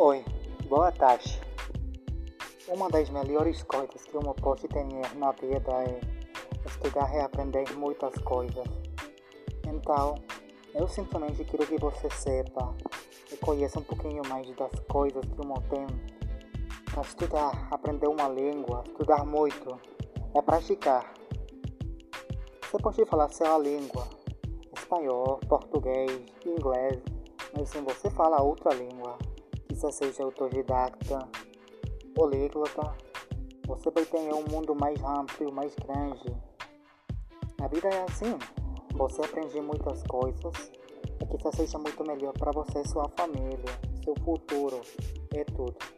Oi, boa tarde. Uma das melhores coisas que uma pode ter na vida é estudar e aprender muitas coisas. Então, eu simplesmente quero que você sepa e conheça um pouquinho mais das coisas que uma tem. Para estudar, aprender uma língua, estudar muito, é praticar. Você pode falar sua língua, espanhol, português, inglês, mas se você fala outra língua, que seja autodidacta, políglota, você ter um mundo mais amplo, mais grande. A vida é assim, você aprende muitas coisas e que seja muito melhor para você, sua família, seu futuro, é tudo.